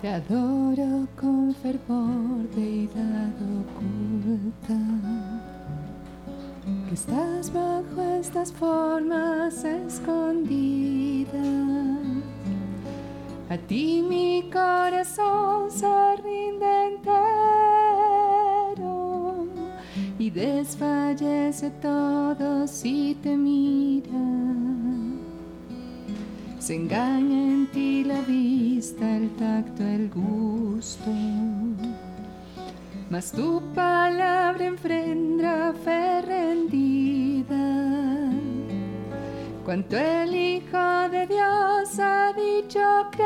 Te adoro con fervor, deidad oculta, que estás bajo estas formas escondidas. A ti mi corazón se rinde entero y desfallece todo si te mira. Se engaña en ti la vista, el tacto, el gusto. Mas tu palabra enfrenta fe rendida. Cuanto el Hijo de Dios ha dicho creo,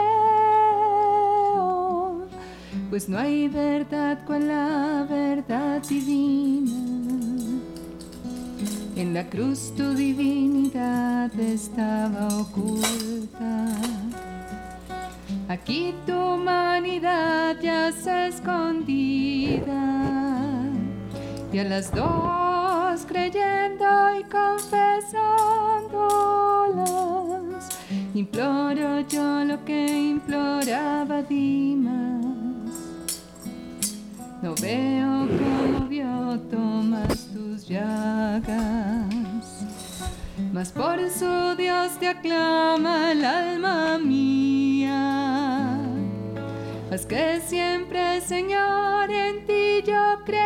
pues no hay verdad con la verdad divina. En la cruz tu divinidad estaba oculta. Aquí tu humanidad ya se escondida. Y a las dos creyendo y confesándolas, imploro yo lo que imploraba Dimas. No veo cómo vio Tomás tus llagas, mas por su Dios te aclama el alma mía. Haz que siempre, Señor, en ti yo crea,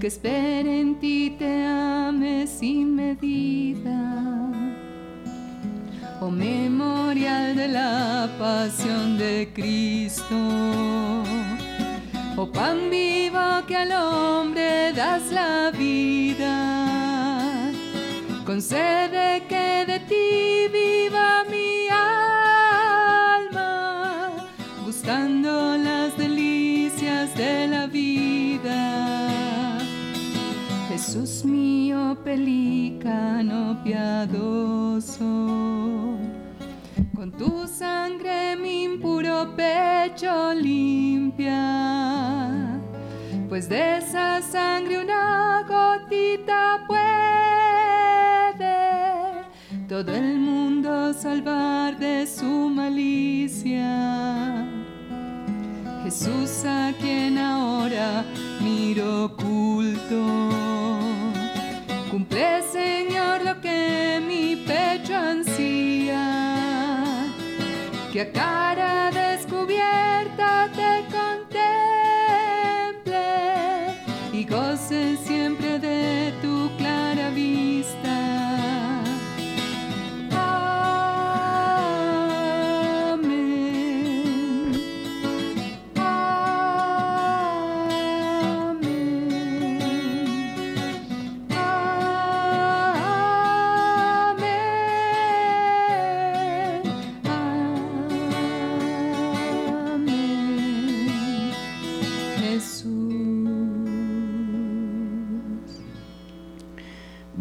que espere en ti te ame sin medida. Oh memorial de la pasión de Cristo. Oh pan vivo que al hombre das la vida. Concede que de ti viva mi alma, gustando las delicias de la vida. Jesús mío, pelícano piadoso, con tu sangre mi impuro pecho limpia, pues de esa sangre una gotita puede todo el mundo salvar de su malicia. Jesús a quien ahora miro oculto. Cumple, Señor, lo que que a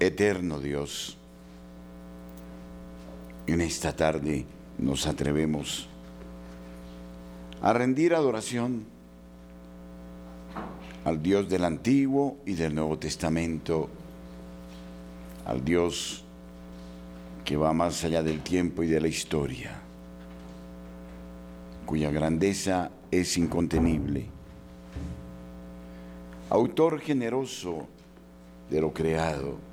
Eterno Dios, en esta tarde nos atrevemos a rendir adoración al Dios del Antiguo y del Nuevo Testamento, al Dios que va más allá del tiempo y de la historia, cuya grandeza es incontenible, autor generoso de lo creado,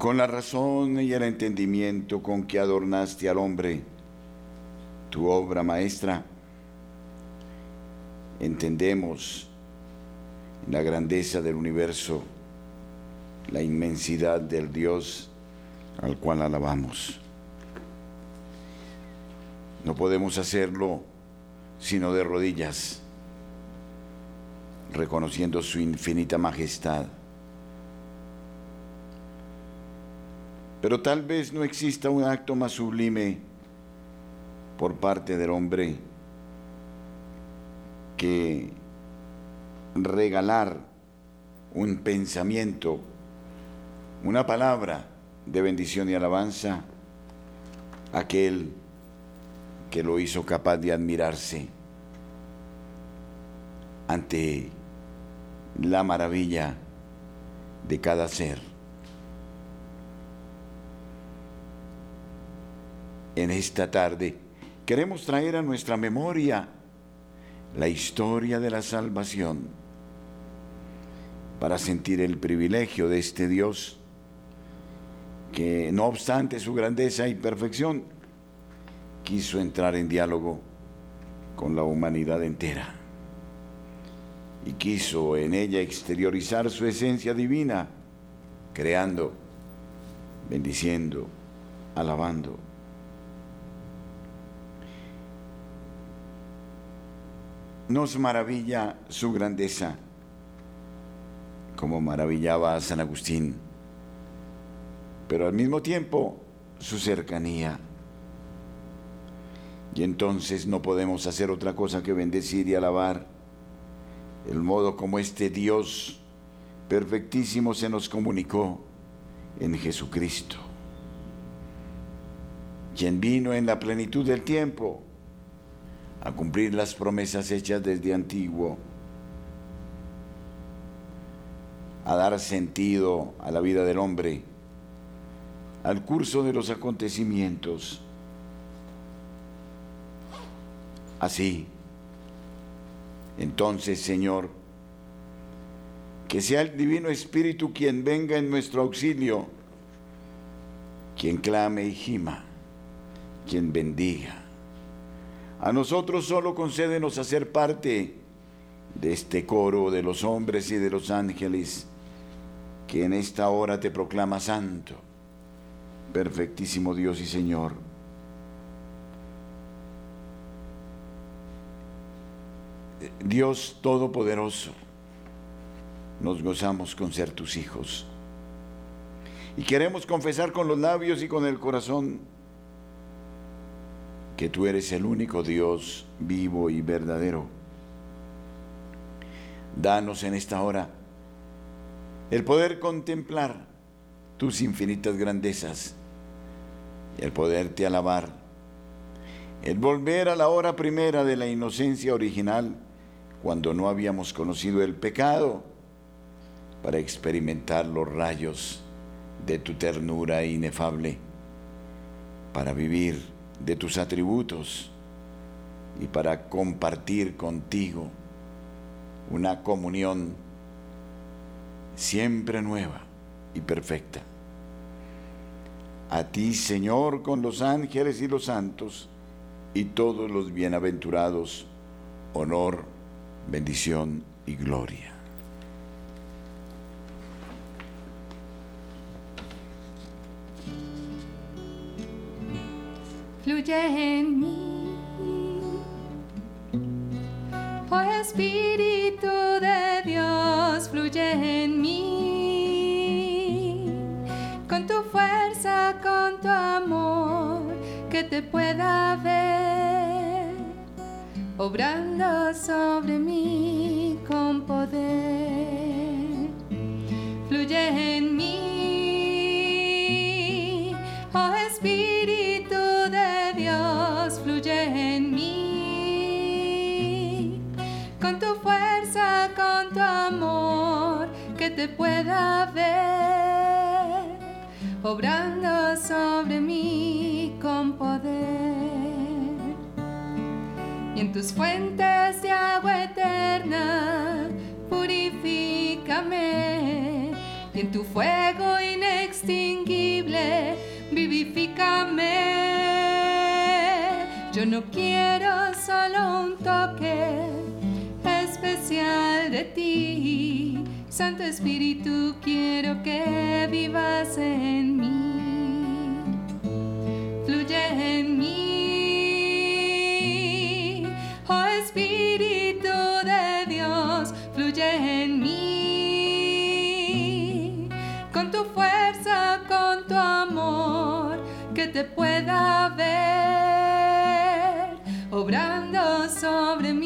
con la razón y el entendimiento con que adornaste al hombre, tu obra maestra, entendemos la grandeza del universo, la inmensidad del Dios al cual alabamos. No podemos hacerlo sino de rodillas, reconociendo su infinita majestad. Pero tal vez no exista un acto más sublime por parte del hombre que regalar un pensamiento, una palabra de bendición y alabanza a aquel que lo hizo capaz de admirarse ante la maravilla de cada ser. En esta tarde queremos traer a nuestra memoria la historia de la salvación para sentir el privilegio de este Dios que no obstante su grandeza y perfección, quiso entrar en diálogo con la humanidad entera y quiso en ella exteriorizar su esencia divina, creando, bendiciendo, alabando. Nos maravilla su grandeza, como maravillaba a San Agustín, pero al mismo tiempo su cercanía. Y entonces no podemos hacer otra cosa que bendecir y alabar el modo como este Dios perfectísimo se nos comunicó en Jesucristo, quien vino en la plenitud del tiempo a cumplir las promesas hechas desde antiguo, a dar sentido a la vida del hombre, al curso de los acontecimientos. Así, entonces, Señor, que sea el Divino Espíritu quien venga en nuestro auxilio, quien clame y gima, quien bendiga a nosotros solo concédenos hacer parte de este coro de los hombres y de los ángeles que en esta hora te proclama santo, perfectísimo Dios y Señor. Dios Todopoderoso, nos gozamos con ser tus hijos. Y queremos confesar con los labios y con el corazón que tú eres el único Dios vivo y verdadero. Danos en esta hora el poder contemplar tus infinitas grandezas, el poderte alabar, el volver a la hora primera de la inocencia original, cuando no habíamos conocido el pecado, para experimentar los rayos de tu ternura inefable, para vivir de tus atributos y para compartir contigo una comunión siempre nueva y perfecta. A ti, Señor, con los ángeles y los santos y todos los bienaventurados, honor, bendición y gloria. Fluye en mí. Oh Espíritu de Dios, fluye en mí. Con tu fuerza, con tu amor, que te pueda ver, obrando sobre mí con poder. Fluye en mí. Oh fluye en mí. Con tu fuerza, con tu amor, que te pueda ver, obrando sobre mí con poder. Y en tus fuentes de agua eterna, purifícame. Y en tu fuego inextinguible, vivifícame. Yo no quiero solo un toque especial de ti. Santo Espíritu, quiero que vivas en mí. Fluye en mí. Oh Espíritu de Dios, fluye en mí. Con tu fuerza, con tu amor, que te pueda ver sobre mí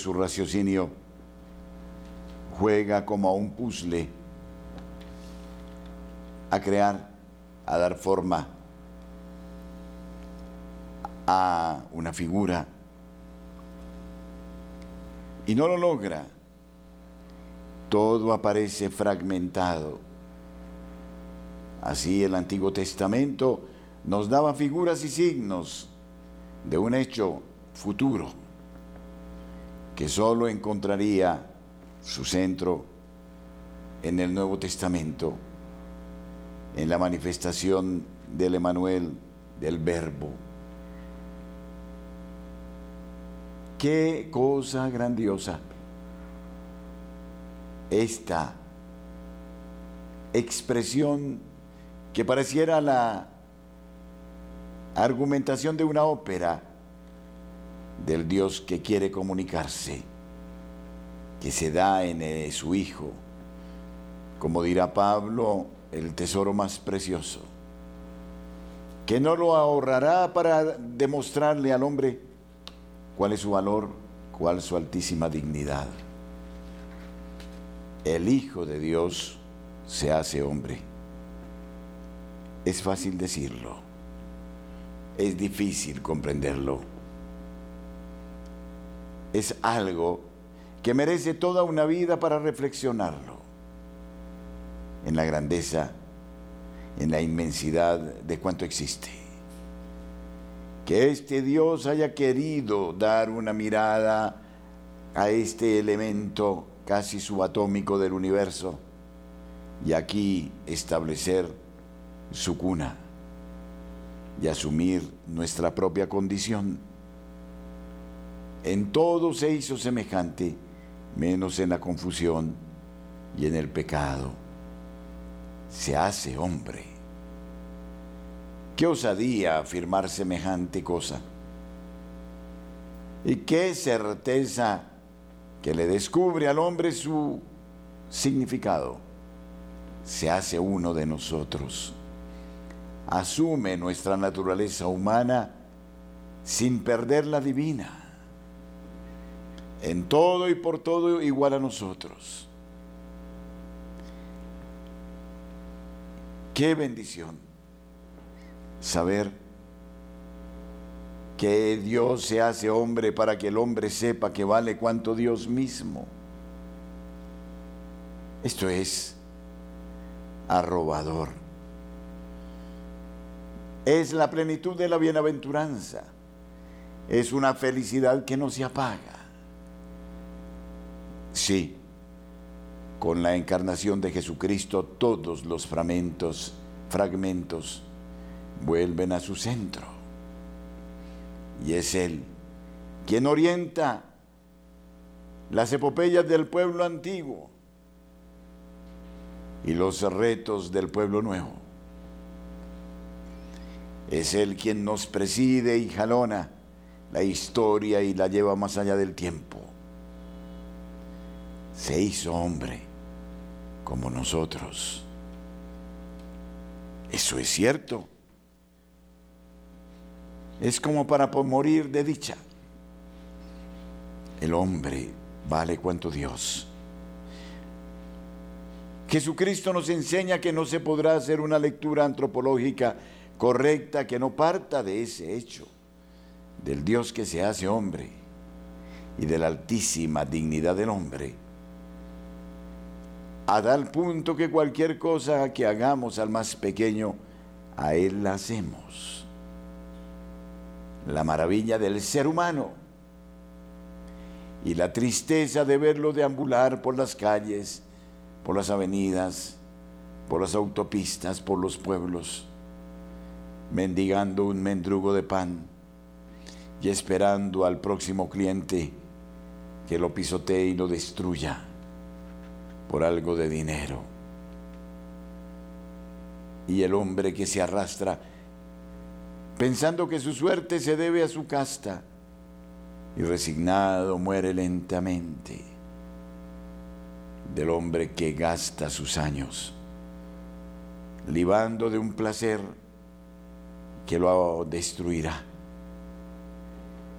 su raciocinio, juega como a un puzzle, a crear, a dar forma a una figura y no lo logra. Todo aparece fragmentado. Así el Antiguo Testamento nos daba figuras y signos de un hecho futuro que solo encontraría su centro en el Nuevo Testamento, en la manifestación del Emanuel, del Verbo. Qué cosa grandiosa esta expresión que pareciera la argumentación de una ópera del Dios que quiere comunicarse, que se da en eh, su Hijo, como dirá Pablo, el tesoro más precioso, que no lo ahorrará para demostrarle al hombre cuál es su valor, cuál su altísima dignidad. El Hijo de Dios se hace hombre. Es fácil decirlo, es difícil comprenderlo. Es algo que merece toda una vida para reflexionarlo en la grandeza, en la inmensidad de cuanto existe. Que este Dios haya querido dar una mirada a este elemento casi subatómico del universo y aquí establecer su cuna y asumir nuestra propia condición. En todo se hizo semejante, menos en la confusión y en el pecado. Se hace hombre. Qué osadía afirmar semejante cosa. Y qué certeza que le descubre al hombre su significado. Se hace uno de nosotros. Asume nuestra naturaleza humana sin perder la divina. En todo y por todo igual a nosotros. Qué bendición saber que Dios se hace hombre para que el hombre sepa que vale cuanto Dios mismo. Esto es arrobador. Es la plenitud de la bienaventuranza. Es una felicidad que no se apaga. Sí, con la encarnación de Jesucristo todos los fragmentos, fragmentos vuelven a su centro. Y es Él quien orienta las epopeyas del pueblo antiguo y los retos del pueblo nuevo. Es Él quien nos preside y jalona la historia y la lleva más allá del tiempo. Se hizo hombre como nosotros. Eso es cierto. Es como para morir de dicha. El hombre vale cuanto Dios. Jesucristo nos enseña que no se podrá hacer una lectura antropológica correcta que no parta de ese hecho, del Dios que se hace hombre y de la altísima dignidad del hombre, a tal punto que cualquier cosa que hagamos al más pequeño, a Él la hacemos. La maravilla del ser humano y la tristeza de verlo deambular por las calles, por las avenidas, por las autopistas, por los pueblos, mendigando un mendrugo de pan y esperando al próximo cliente que lo pisotee y lo destruya por algo de dinero. Y el hombre que se arrastra pensando que su suerte se debe a su casta y resignado muere lentamente del hombre que gasta sus años libando de un placer que lo destruirá,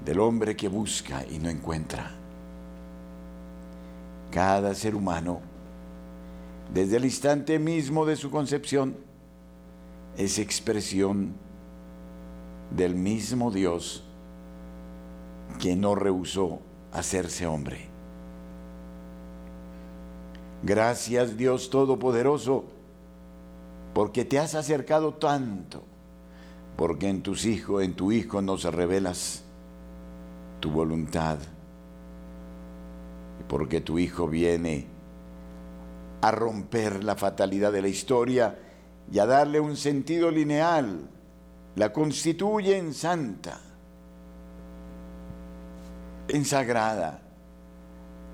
del hombre que busca y no encuentra. Cada ser humano, desde el instante mismo de su concepción, es expresión del mismo Dios que no rehusó hacerse hombre. Gracias Dios Todopoderoso, porque te has acercado tanto porque en tus hijos, en tu hijo nos revelas tu voluntad. Y porque tu hijo viene a romper la fatalidad de la historia y a darle un sentido lineal, la constituye en santa, en sagrada.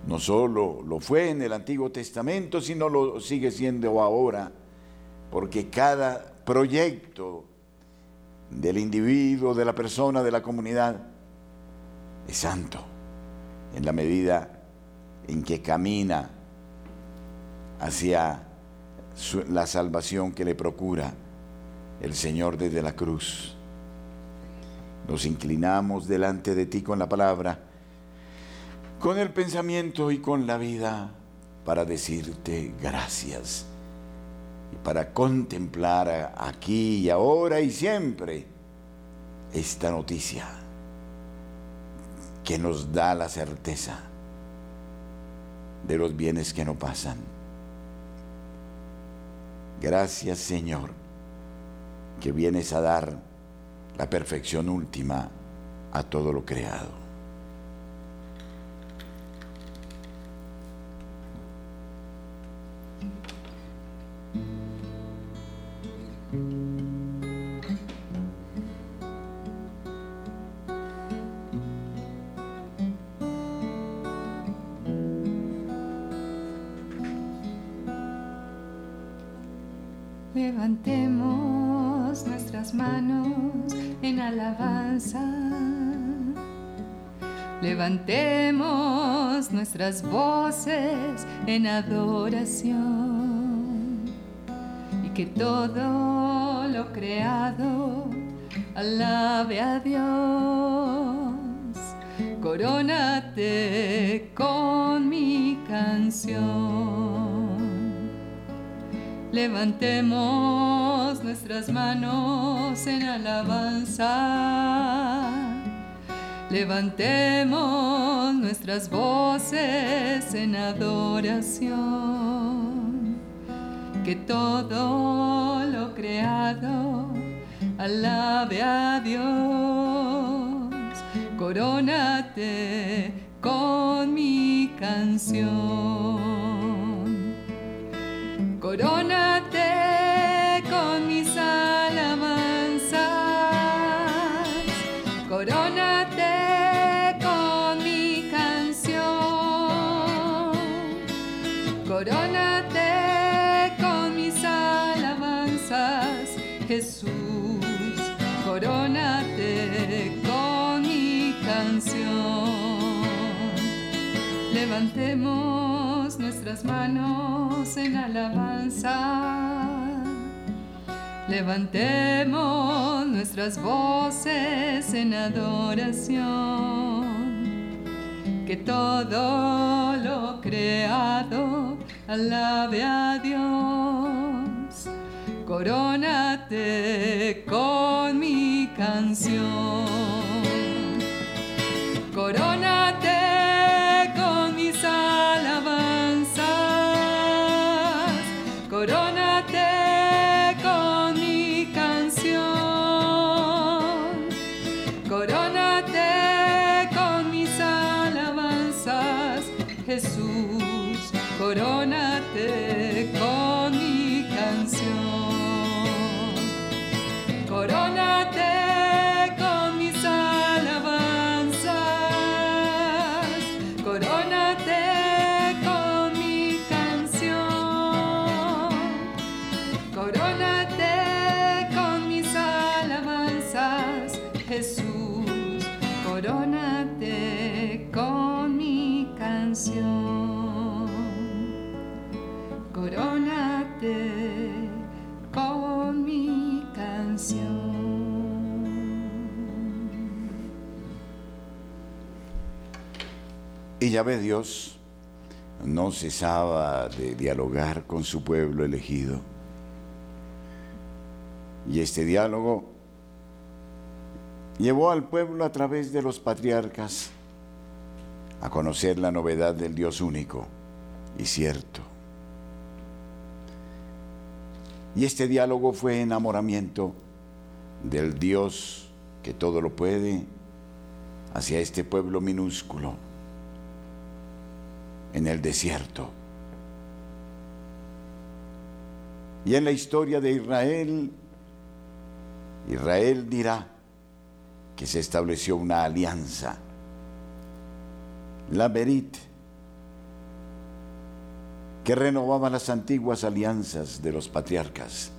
No solo lo fue en el Antiguo Testamento, sino lo sigue siendo ahora, porque cada proyecto del individuo, de la persona, de la comunidad, es santo en la medida en que camina hacia la salvación que le procura el Señor desde la cruz. Nos inclinamos delante de ti con la palabra, con el pensamiento y con la vida para decirte gracias y para contemplar aquí y ahora y siempre esta noticia que nos da la certeza de los bienes que no pasan. Gracias Señor, que vienes a dar la perfección última a todo lo creado. Levantemos nuestras manos en alabanza. Levantemos nuestras voces en adoración. Y que todo lo creado alabe a Dios. Corónate con mi canción. Levantemos nuestras manos en alabanza. Levantemos nuestras voces en adoración. Que todo lo creado alabe a Dios. Corónate con mi canción. Corónate con mis alabanzas, corónate con mi canción, corónate con mis alabanzas, Jesús, corónate con mi canción. Levantemos nuestras manos en alabanza. Levantemos nuestras voces en adoración. Que todo lo creado alabe a Dios. Corónate con mi canción. Corónate Y ya ve Dios, no cesaba de dialogar con su pueblo elegido. Y este diálogo llevó al pueblo a través de los patriarcas a conocer la novedad del Dios único y cierto. Y este diálogo fue enamoramiento del Dios que todo lo puede hacia este pueblo minúsculo en el desierto. Y en la historia de Israel, Israel dirá que se estableció una alianza, la Berit, que renovaba las antiguas alianzas de los patriarcas,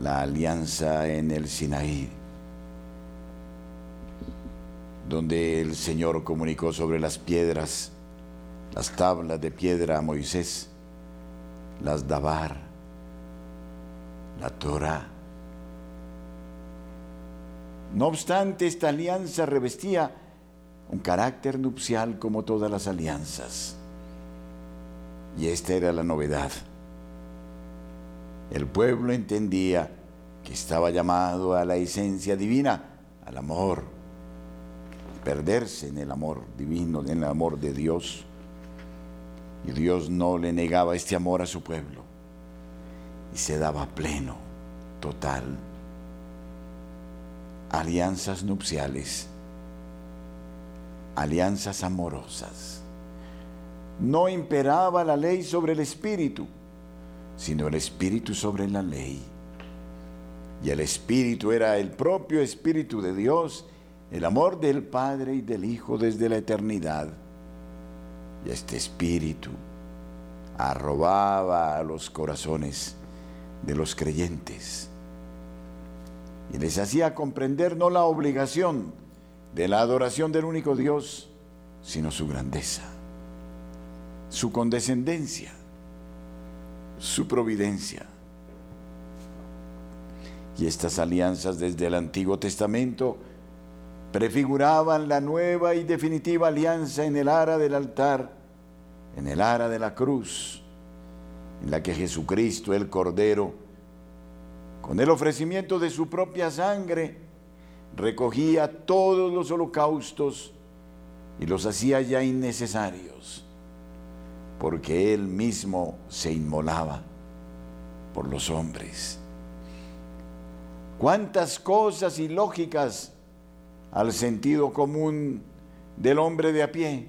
la alianza en el Sinaí, donde el Señor comunicó sobre las piedras, las tablas de piedra a Moisés, las Dabar, la Torah. No obstante, esta alianza revestía un carácter nupcial como todas las alianzas. Y esta era la novedad. El pueblo entendía que estaba llamado a la esencia divina, al amor, perderse en el amor divino, en el amor de Dios. Y Dios no le negaba este amor a su pueblo. Y se daba pleno, total. Alianzas nupciales, alianzas amorosas. No imperaba la ley sobre el espíritu, sino el espíritu sobre la ley. Y el espíritu era el propio espíritu de Dios, el amor del Padre y del Hijo desde la eternidad. Y este espíritu arrobaba a los corazones de los creyentes y les hacía comprender no la obligación de la adoración del único Dios, sino su grandeza, su condescendencia, su providencia. Y estas alianzas desde el Antiguo Testamento prefiguraban la nueva y definitiva alianza en el ara del altar, en el ara de la cruz, en la que Jesucristo, el Cordero, con el ofrecimiento de su propia sangre, recogía todos los holocaustos y los hacía ya innecesarios, porque Él mismo se inmolaba por los hombres. Cuántas cosas ilógicas al sentido común del hombre de a pie,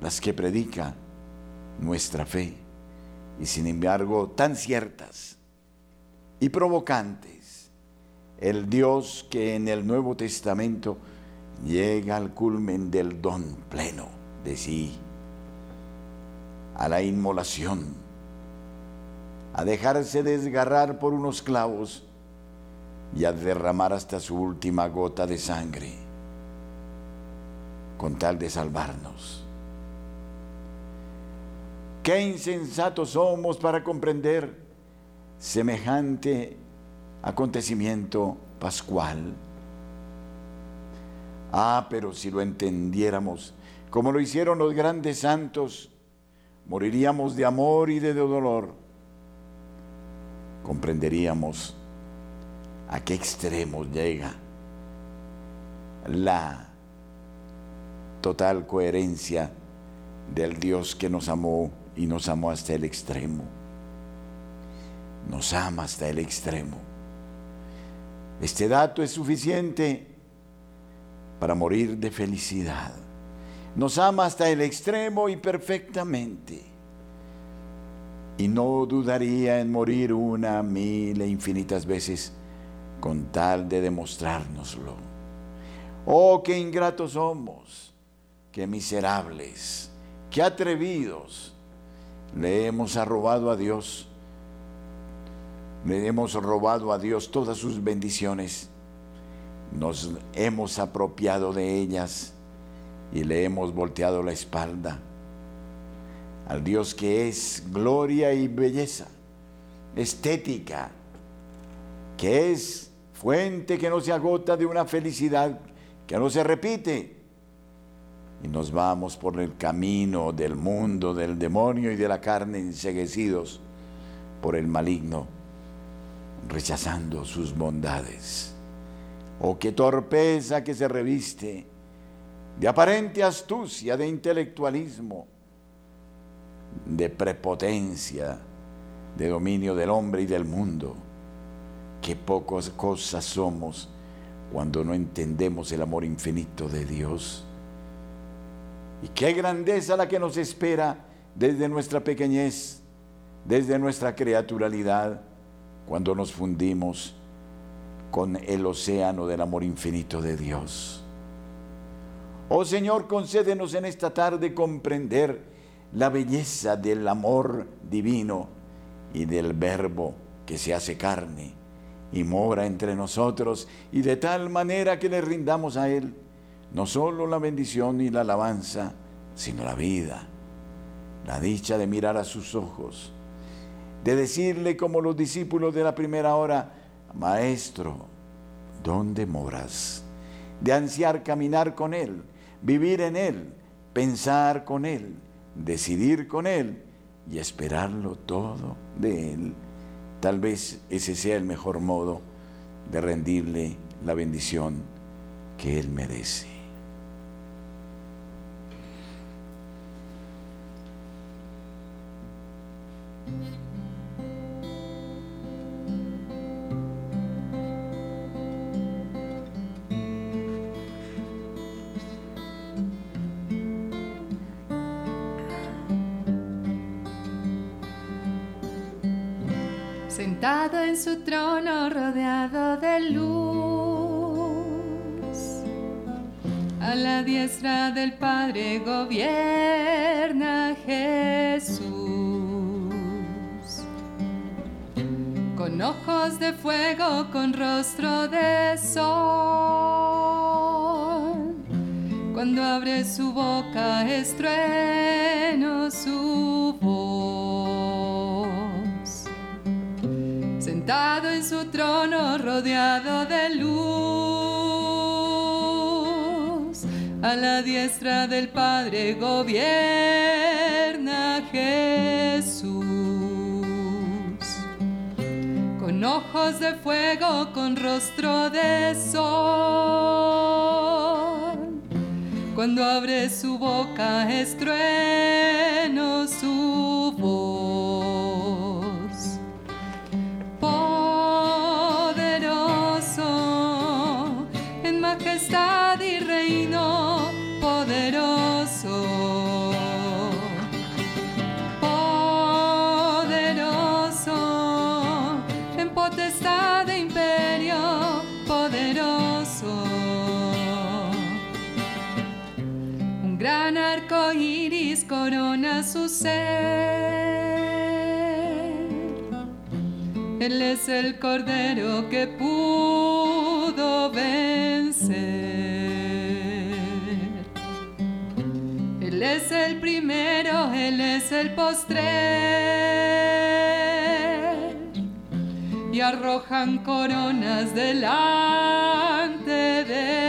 las que predica nuestra fe, y sin embargo tan ciertas y provocantes. El Dios que en el Nuevo Testamento llega al culmen del don pleno de sí, a la inmolación, a dejarse desgarrar por unos clavos y a derramar hasta su última gota de sangre, con tal de salvarnos. Qué insensatos somos para comprender semejante acontecimiento pascual. Ah, pero si lo entendiéramos, como lo hicieron los grandes santos, moriríamos de amor y de dolor. Comprenderíamos a qué extremos llega la total coherencia del Dios que nos amó y nos amó hasta el extremo. Nos ama hasta el extremo. Este dato es suficiente para morir de felicidad. Nos ama hasta el extremo y perfectamente. Y no dudaría en morir una, mil e infinitas veces con tal de demostrárnoslo. Oh, qué ingratos somos, qué miserables, qué atrevidos. Le hemos robado a Dios, le hemos robado a Dios todas sus bendiciones, nos hemos apropiado de ellas y le hemos volteado la espalda al Dios que es gloria y belleza, estética, que es fuente que no se agota de una felicidad que no se repite. Y nos vamos por el camino del mundo, del demonio y de la carne enseguecidos por el maligno, rechazando sus bondades. Oh, qué torpeza que se reviste de aparente astucia, de intelectualismo, de prepotencia, de dominio del hombre y del mundo. Qué pocas cosas somos cuando no entendemos el amor infinito de Dios. Y qué grandeza la que nos espera desde nuestra pequeñez, desde nuestra creaturalidad, cuando nos fundimos con el océano del amor infinito de Dios. Oh Señor, concédenos en esta tarde comprender la belleza del amor divino y del verbo que se hace carne y mora entre nosotros y de tal manera que le rindamos a Él no solo la bendición y la alabanza, sino la vida, la dicha de mirar a sus ojos, de decirle como los discípulos de la primera hora, Maestro, ¿dónde moras? De ansiar caminar con Él vivir en Él, pensar con Él, decidir con Él y esperarlo todo de Él. Tal vez ese sea el mejor modo de rendirle la bendición que Él merece. Su trono rodeado de luz. A la diestra del Padre gobierna Jesús. Con ojos de fuego, con rostro de sol. Cuando abre su boca, estrueno sentado en su trono rodeado de luz. A la diestra del Padre gobierna Jesús. Con ojos de fuego, con rostro de sol. Cuando abre su boca, estrueno gran arco iris corona su ser. Él es el cordero que pudo vencer. Él es el primero, Él es el postrer. arrojan coronas delante de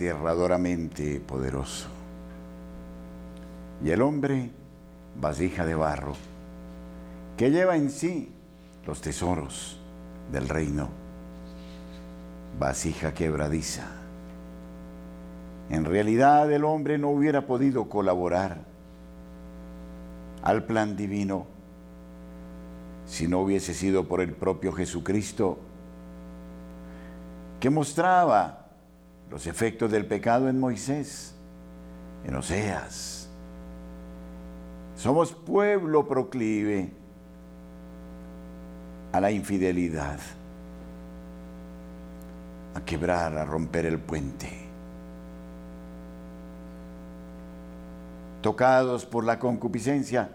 aterradoramente poderoso. Y el hombre, vasija de barro, que lleva en sí los tesoros del reino, vasija quebradiza. En realidad el hombre no hubiera podido colaborar al plan divino si no hubiese sido por el propio Jesucristo que mostraba los efectos del pecado en Moisés, en Oseas. Somos pueblo proclive a la infidelidad, a quebrar, a romper el puente. Tocados por la concupiscencia,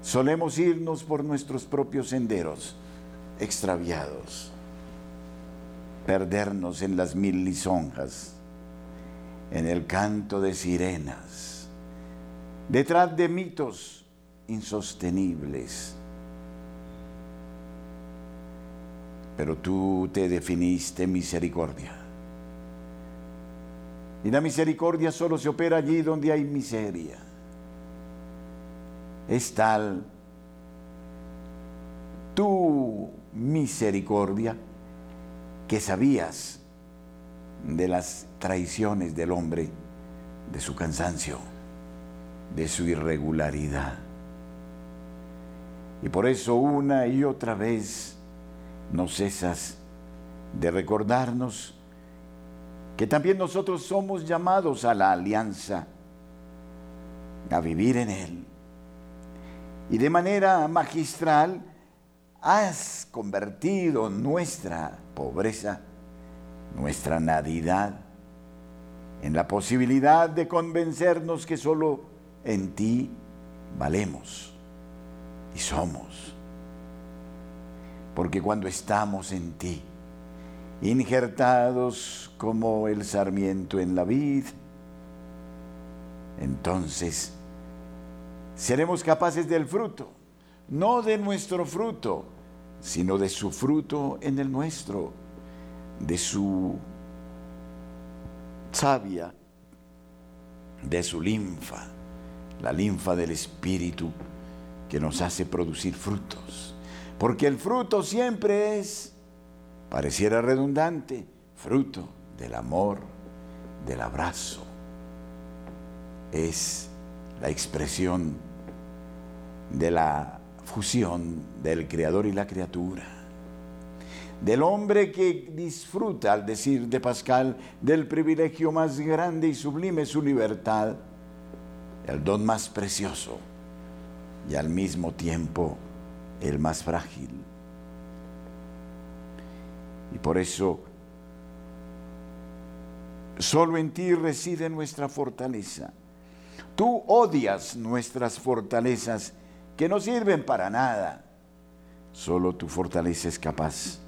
solemos irnos por nuestros propios senderos, extraviados perdernos en las mil lisonjas, en el canto de sirenas, detrás de mitos insostenibles. Pero tú te definiste misericordia. Y la misericordia solo se opera allí donde hay miseria. Es tal tu misericordia que sabías de las traiciones del hombre, de su cansancio, de su irregularidad. Y por eso una y otra vez no cesas de recordarnos que también nosotros somos llamados a la alianza, a vivir en Él. Y de manera magistral has convertido nuestra pobreza, nuestra nadidad, en la posibilidad de convencernos que solo en ti valemos y somos. Porque cuando estamos en ti, injertados como el sarmiento en la vid, entonces seremos capaces del fruto, no de nuestro fruto, sino de su fruto en el nuestro, de su savia, de su linfa, la linfa del Espíritu que nos hace producir frutos. Porque el fruto siempre es, pareciera redundante, fruto del amor, del abrazo. Es la expresión de la fusión del creador y la criatura. Del hombre que disfruta, al decir de Pascal, del privilegio más grande y sublime, su libertad, el don más precioso y al mismo tiempo el más frágil. Y por eso solo en ti reside nuestra fortaleza. Tú odias nuestras fortalezas que no sirven para nada. Solo tu fortaleza es capaz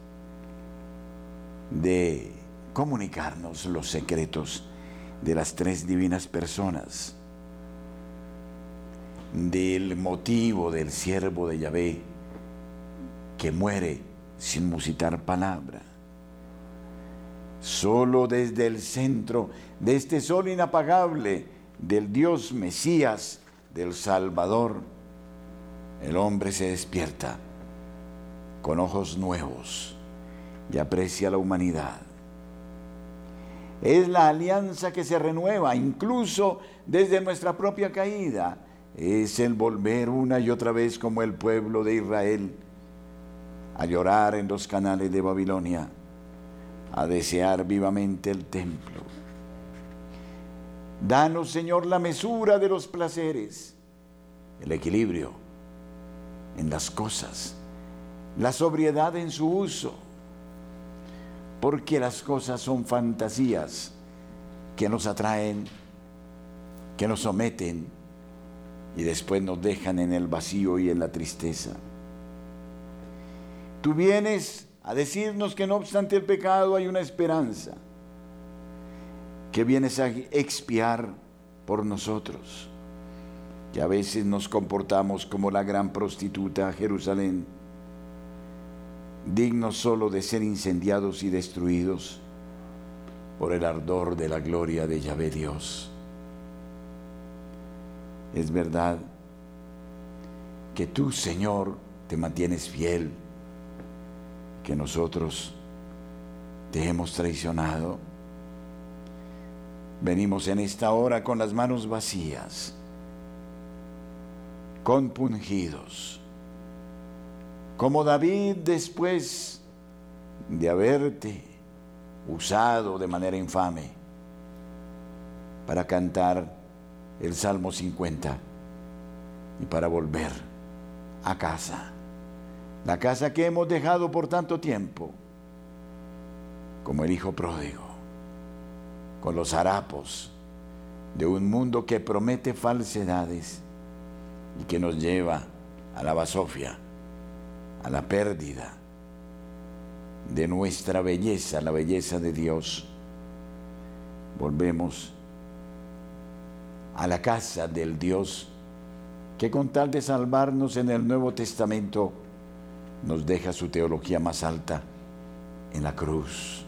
de comunicarnos los secretos de las tres divinas personas, del motivo del siervo de Yahvé que muere sin musitar palabra. Solo desde el centro de este sol inapagable del Dios Mesías, del Salvador, el hombre se despierta con ojos nuevos y aprecia la humanidad. Es la alianza que se renueva incluso desde nuestra propia caída. Es el volver una y otra vez como el pueblo de Israel a llorar en los canales de Babilonia a desear vivamente el templo. Danos, Señor, la mesura de los placeres, el equilibrio en las cosas, la sobriedad en su uso, porque las cosas son fantasías que nos atraen, que nos someten y después nos dejan en el vacío y en la tristeza. Tú vienes a decirnos que no obstante el pecado hay una esperanza, que vienes a expiar por nosotros, que a veces nos comportamos como la gran prostituta Jerusalén, dignos solo de ser incendiados y destruidos por el ardor de la gloria de Yahvé Dios. Es verdad que tú, Señor, te mantienes fiel que nosotros te hemos traicionado. Venimos en esta hora con las manos vacías, compungidos, como David después de haberte usado de manera infame para cantar el Salmo 50 y para volver a casa. La casa que hemos dejado por tanto tiempo, como el hijo pródigo, con los harapos de un mundo que promete falsedades y que nos lleva a la basofia, a la pérdida de nuestra belleza, la belleza de Dios. Volvemos a la casa del Dios que con tal de salvarnos en el Nuevo Testamento, nos deja su teología más alta en la cruz.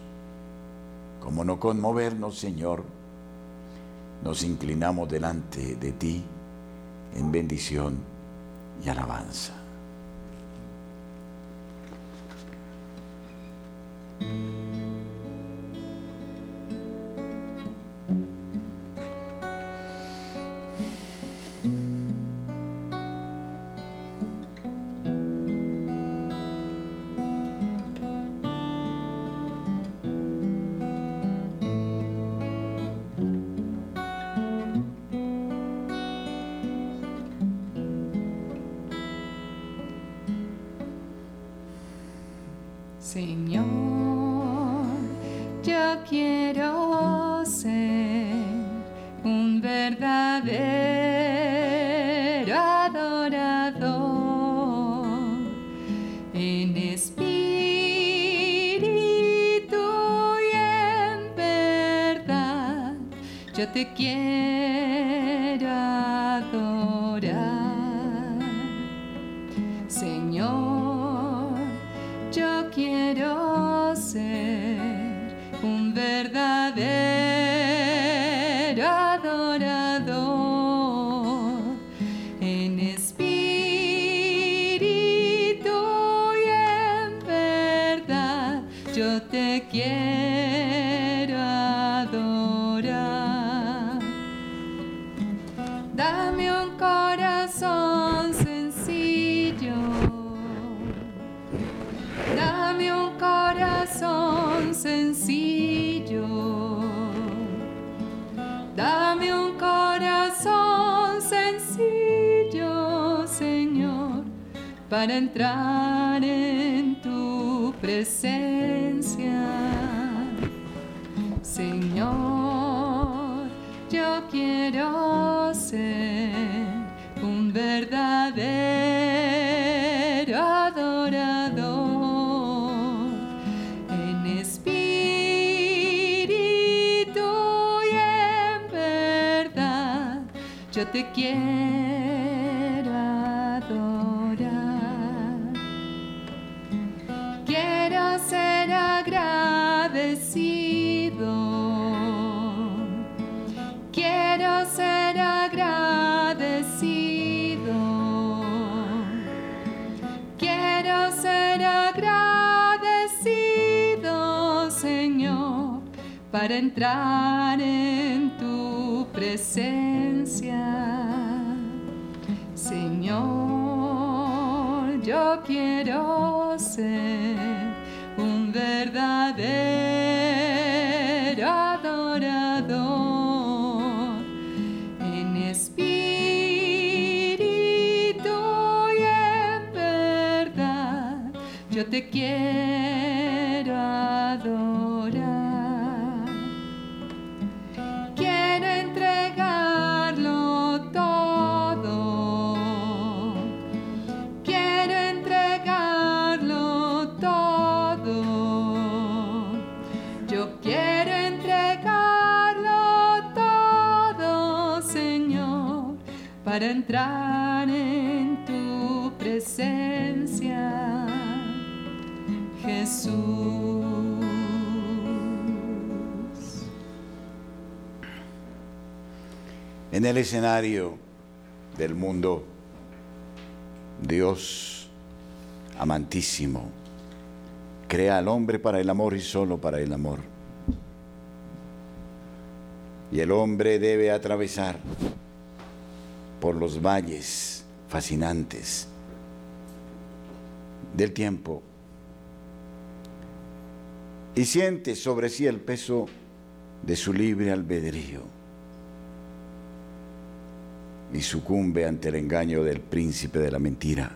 Como no conmovernos, Señor, nos inclinamos delante de ti en bendición y alabanza. Yo te quiero adorar. Quiero entregarlo todo. Quiero entregarlo todo. Yo quiero entregarlo todo, Señor, para entrar En el escenario del mundo, Dios amantísimo crea al hombre para el amor y solo para el amor. Y el hombre debe atravesar por los valles fascinantes del tiempo y siente sobre sí el peso de su libre albedrío y sucumbe ante el engaño del príncipe de la mentira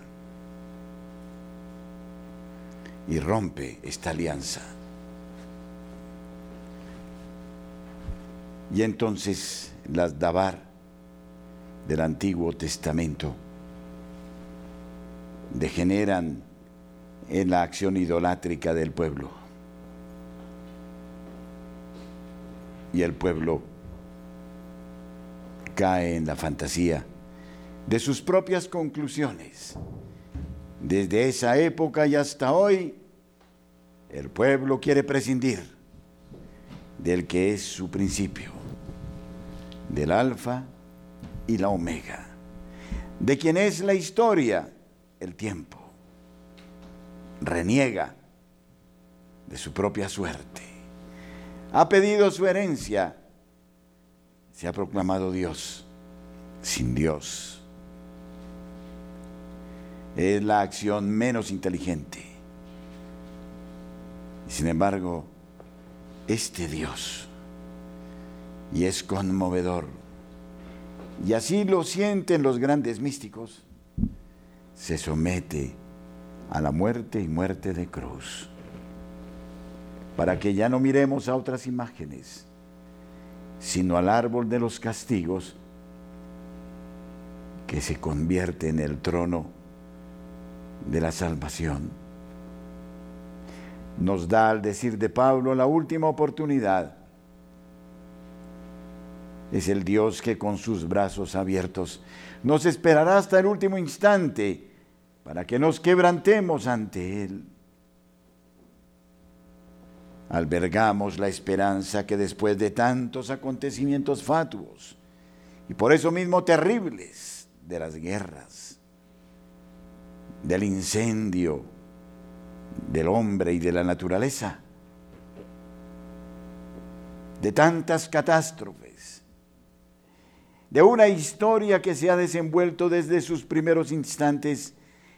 y rompe esta alianza. Y entonces las Dabar del Antiguo Testamento degeneran en la acción idolátrica del pueblo. Y el pueblo cae en la fantasía de sus propias conclusiones. Desde esa época y hasta hoy, el pueblo quiere prescindir del que es su principio, del alfa y la omega, de quien es la historia, el tiempo. Reniega de su propia suerte. Ha pedido su herencia. Se ha proclamado Dios sin Dios. Es la acción menos inteligente. Sin embargo, este Dios, y es conmovedor, y así lo sienten los grandes místicos, se somete a la muerte y muerte de cruz, para que ya no miremos a otras imágenes, sino al árbol de los castigos que se convierte en el trono de la salvación. Nos da, al decir de Pablo, la última oportunidad. Es el Dios que con sus brazos abiertos nos esperará hasta el último instante para que nos quebrantemos ante Él. Albergamos la esperanza que después de tantos acontecimientos fatuos y por eso mismo terribles de las guerras, del incendio, del hombre y de la naturaleza, de tantas catástrofes, de una historia que se ha desenvuelto desde sus primeros instantes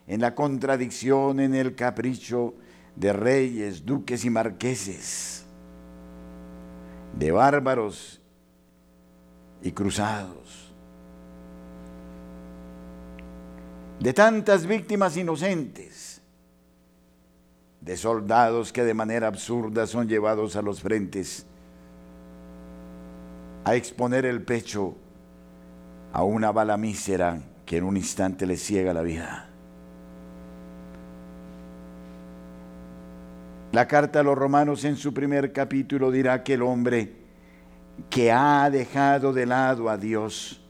en la contradicción, en el capricho de reyes, duques y marqueses, de bárbaros y cruzados, de tantas víctimas inocentes, de soldados que de manera absurda son llevados a los frentes a exponer el pecho a una bala mísera que en un instante les ciega la vida. La carta a los romanos en su primer capítulo dirá que el hombre que ha dejado de lado a Dios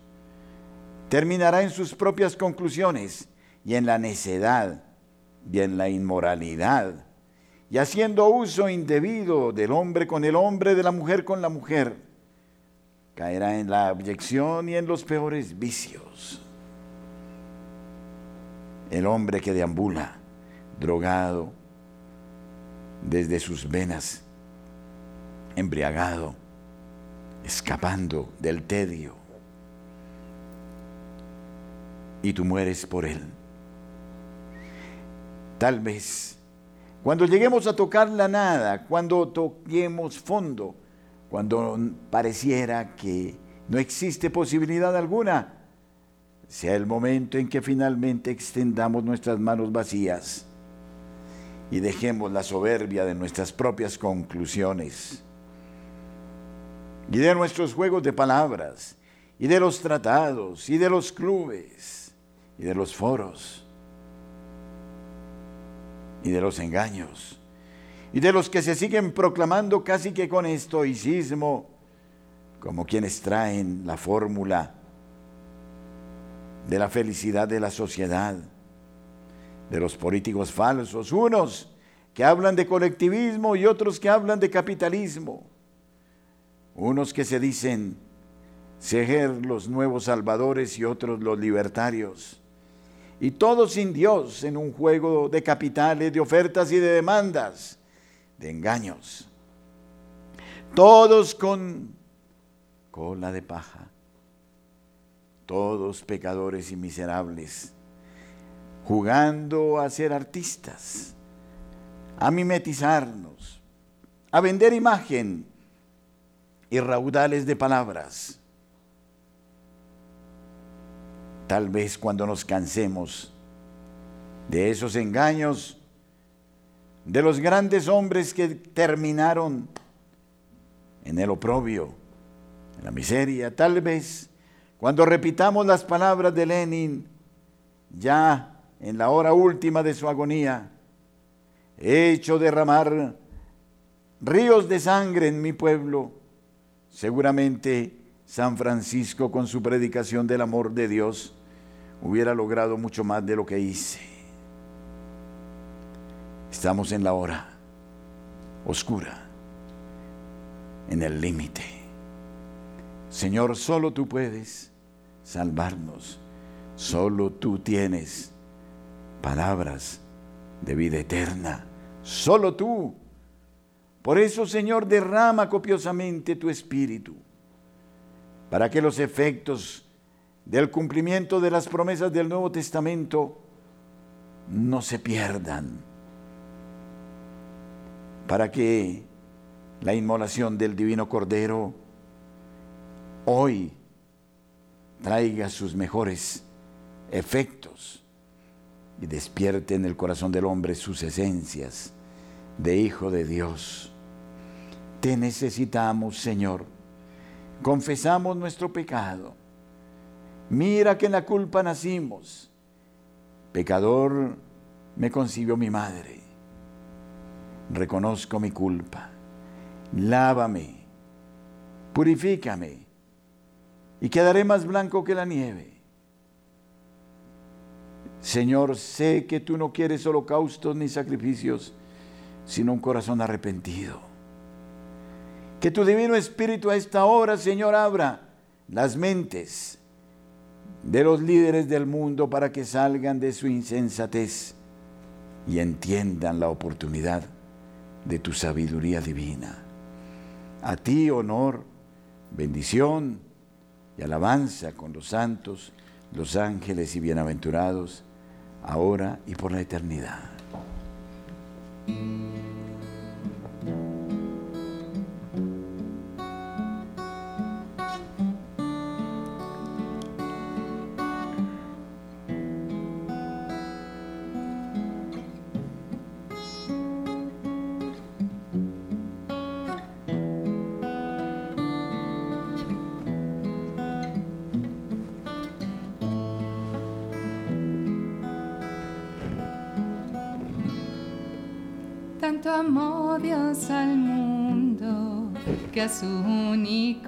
terminará en sus propias conclusiones y en la necedad y en la inmoralidad y haciendo uso indebido del hombre con el hombre, de la mujer con la mujer, caerá en la abyección y en los peores vicios. El hombre que deambula, drogado, desde sus venas, embriagado, escapando del tedio, y tú mueres por él. Tal vez, cuando lleguemos a tocar la nada, cuando toquemos fondo, cuando pareciera que no existe posibilidad alguna, sea el momento en que finalmente extendamos nuestras manos vacías y dejemos la soberbia de nuestras propias conclusiones. Y de nuestros juegos de palabras y de los tratados y de los clubes y de los foros y de los engaños y de los que se siguen proclamando casi que con estoicismo como quienes traen la fórmula de la felicidad de la sociedad, de los políticos falsos, unos que hablan de colectivismo y otros que hablan de capitalismo, unos que se dicen ser los nuevos salvadores y otros los libertarios, y todos sin Dios en un juego de capitales, de ofertas y de demandas, de engaños, todos con cola de paja. Todos pecadores y miserables, jugando a ser artistas, a mimetizarnos, a vender imagen y raudales de palabras. Tal vez cuando nos cansemos de esos engaños, de los grandes hombres que terminaron en el oprobio, en la miseria, tal vez cuando repitamos las palabras de Lenin, ya en la hora última de su agonía, he hecho derramar ríos de sangre en mi pueblo, seguramente San Francisco con su predicación del amor de Dios hubiera logrado mucho más de lo que hice. Estamos en la hora oscura, en el límite. Señor, solo tú puedes salvarnos. Solo tú tienes palabras de vida eterna. Solo tú. Por eso, Señor, derrama copiosamente tu espíritu, para que los efectos del cumplimiento de las promesas del Nuevo Testamento no se pierdan, para que la inmolación del Divino Cordero hoy traiga sus mejores efectos y despierte en el corazón del hombre sus esencias de Hijo de Dios. Te necesitamos, Señor. Confesamos nuestro pecado. Mira que en la culpa nacimos. Pecador me concibió mi madre. Reconozco mi culpa. Lávame. Purifícame y quedaré más blanco que la nieve. Señor, sé que tú no quieres holocaustos ni sacrificios, sino un corazón arrepentido. Que tu divino espíritu a esta hora, Señor, abra las mentes de los líderes del mundo para que salgan de su insensatez y entiendan la oportunidad de tu sabiduría divina. A ti honor, bendición, y alabanza con los santos, los ángeles y bienaventurados, ahora y por la eternidad.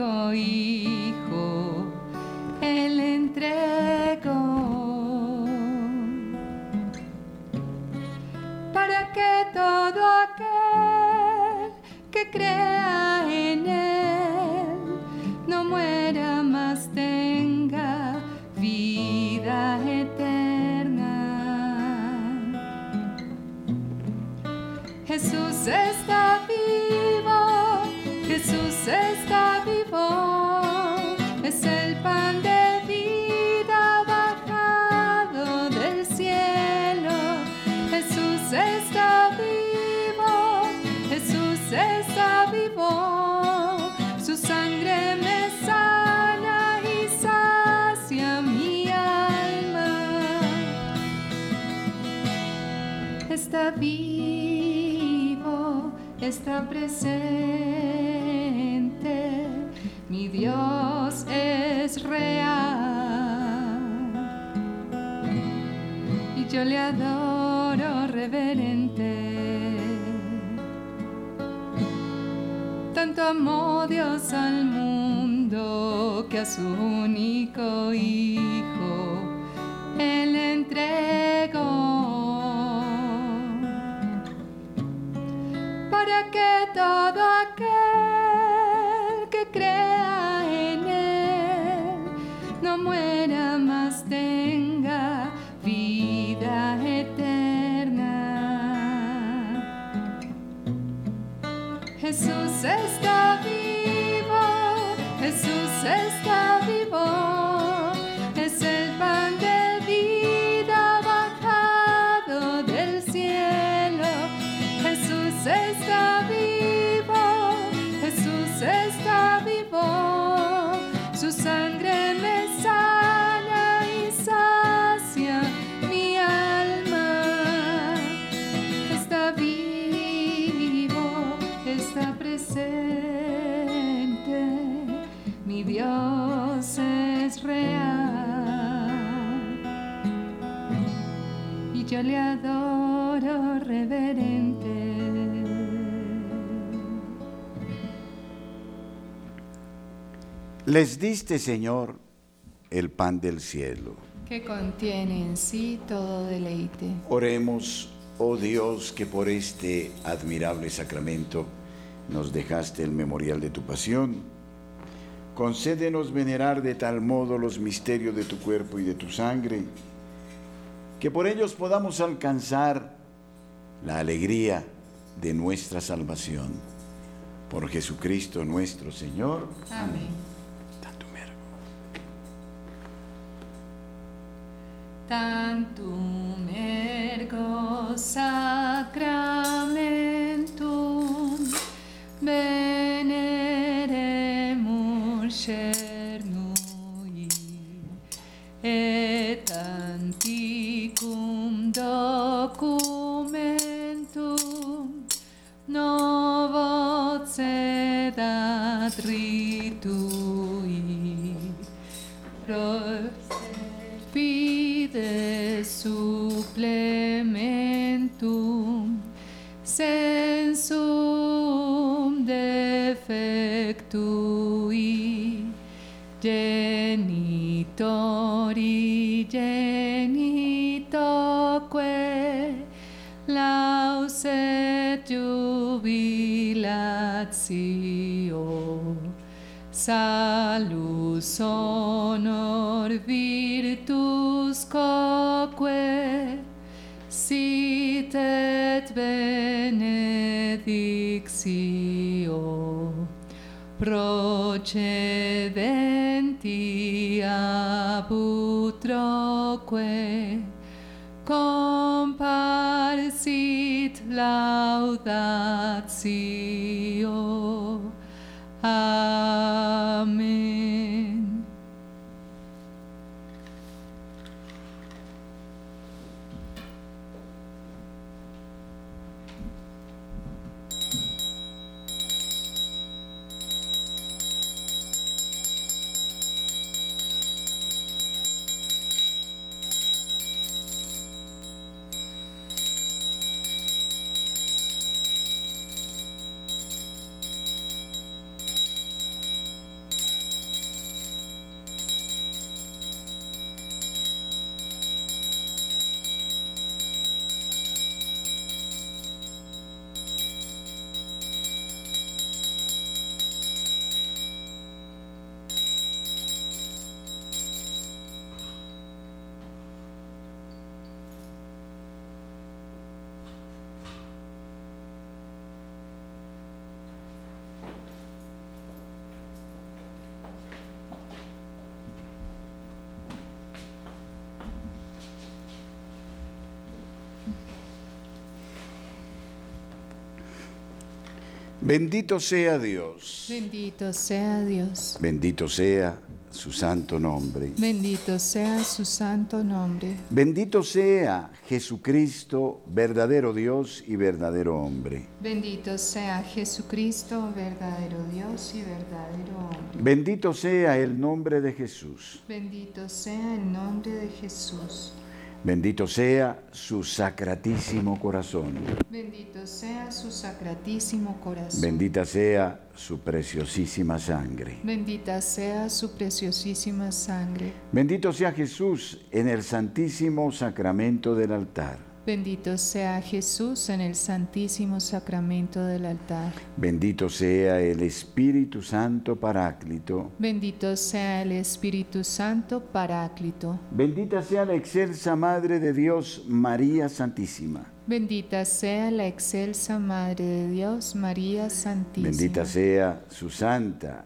Único Les diste, Señor, el pan del cielo. Que contiene en sí todo deleite. Oremos, oh Dios, que por este admirable sacramento nos dejaste el memorial de tu pasión. Concédenos venerar de tal modo los misterios de tu cuerpo y de tu sangre, que por ellos podamos alcanzar la alegría de nuestra salvación. Por Jesucristo nuestro Señor. Amén. Tantum ergo sacramentum veneremus Pide supplementum sensum defectui genitori genitoque lauset jubilatio Salus honor virtus coque sit et benedictio procedenti ab utroque comparsit laudatio. Bendito sea Dios. Bendito sea Dios. Bendito sea su santo nombre. Bendito sea su santo nombre. Bendito sea Jesucristo, verdadero Dios y verdadero hombre. Bendito sea Jesucristo, verdadero Dios y verdadero hombre. Bendito sea el nombre de Jesús. Bendito sea el nombre de Jesús. Bendito sea su sacratísimo corazón. Bendito sea su sacratísimo corazón. Bendita sea su preciosísima sangre. Bendita sea su preciosísima sangre. Bendito sea Jesús en el santísimo sacramento del altar. Bendito sea Jesús en el santísimo sacramento del altar. Bendito sea el Espíritu Santo Paráclito. Bendito sea el Espíritu Santo Paráclito. Bendita sea la excelsa Madre de Dios, María Santísima. Bendita sea la excelsa Madre de Dios, María Santísima. Bendita sea su santa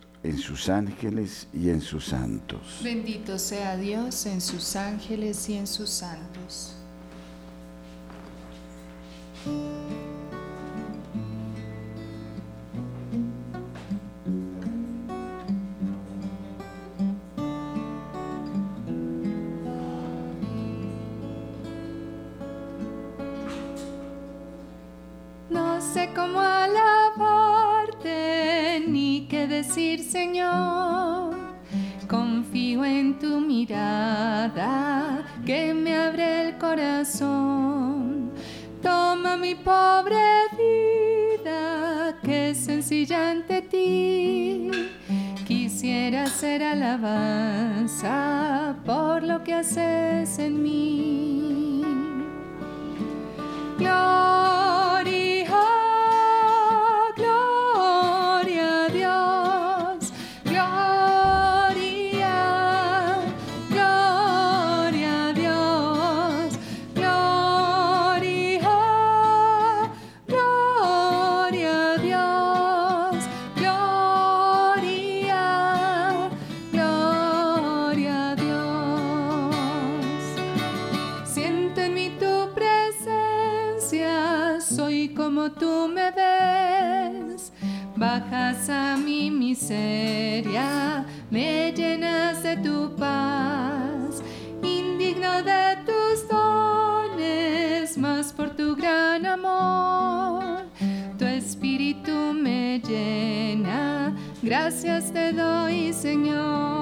en sus ángeles y en sus santos. Bendito sea Dios en sus ángeles y en sus santos. Señor, confío en tu mirada que me abre el corazón. Toma mi pobre vida que es sencilla ante ti. Quisiera ser alabanza por lo que haces en mí. a miseria, me llenas de tu paz, indigno de tus dones, más por tu gran amor. Tu espíritu me llena, gracias te doy, Señor.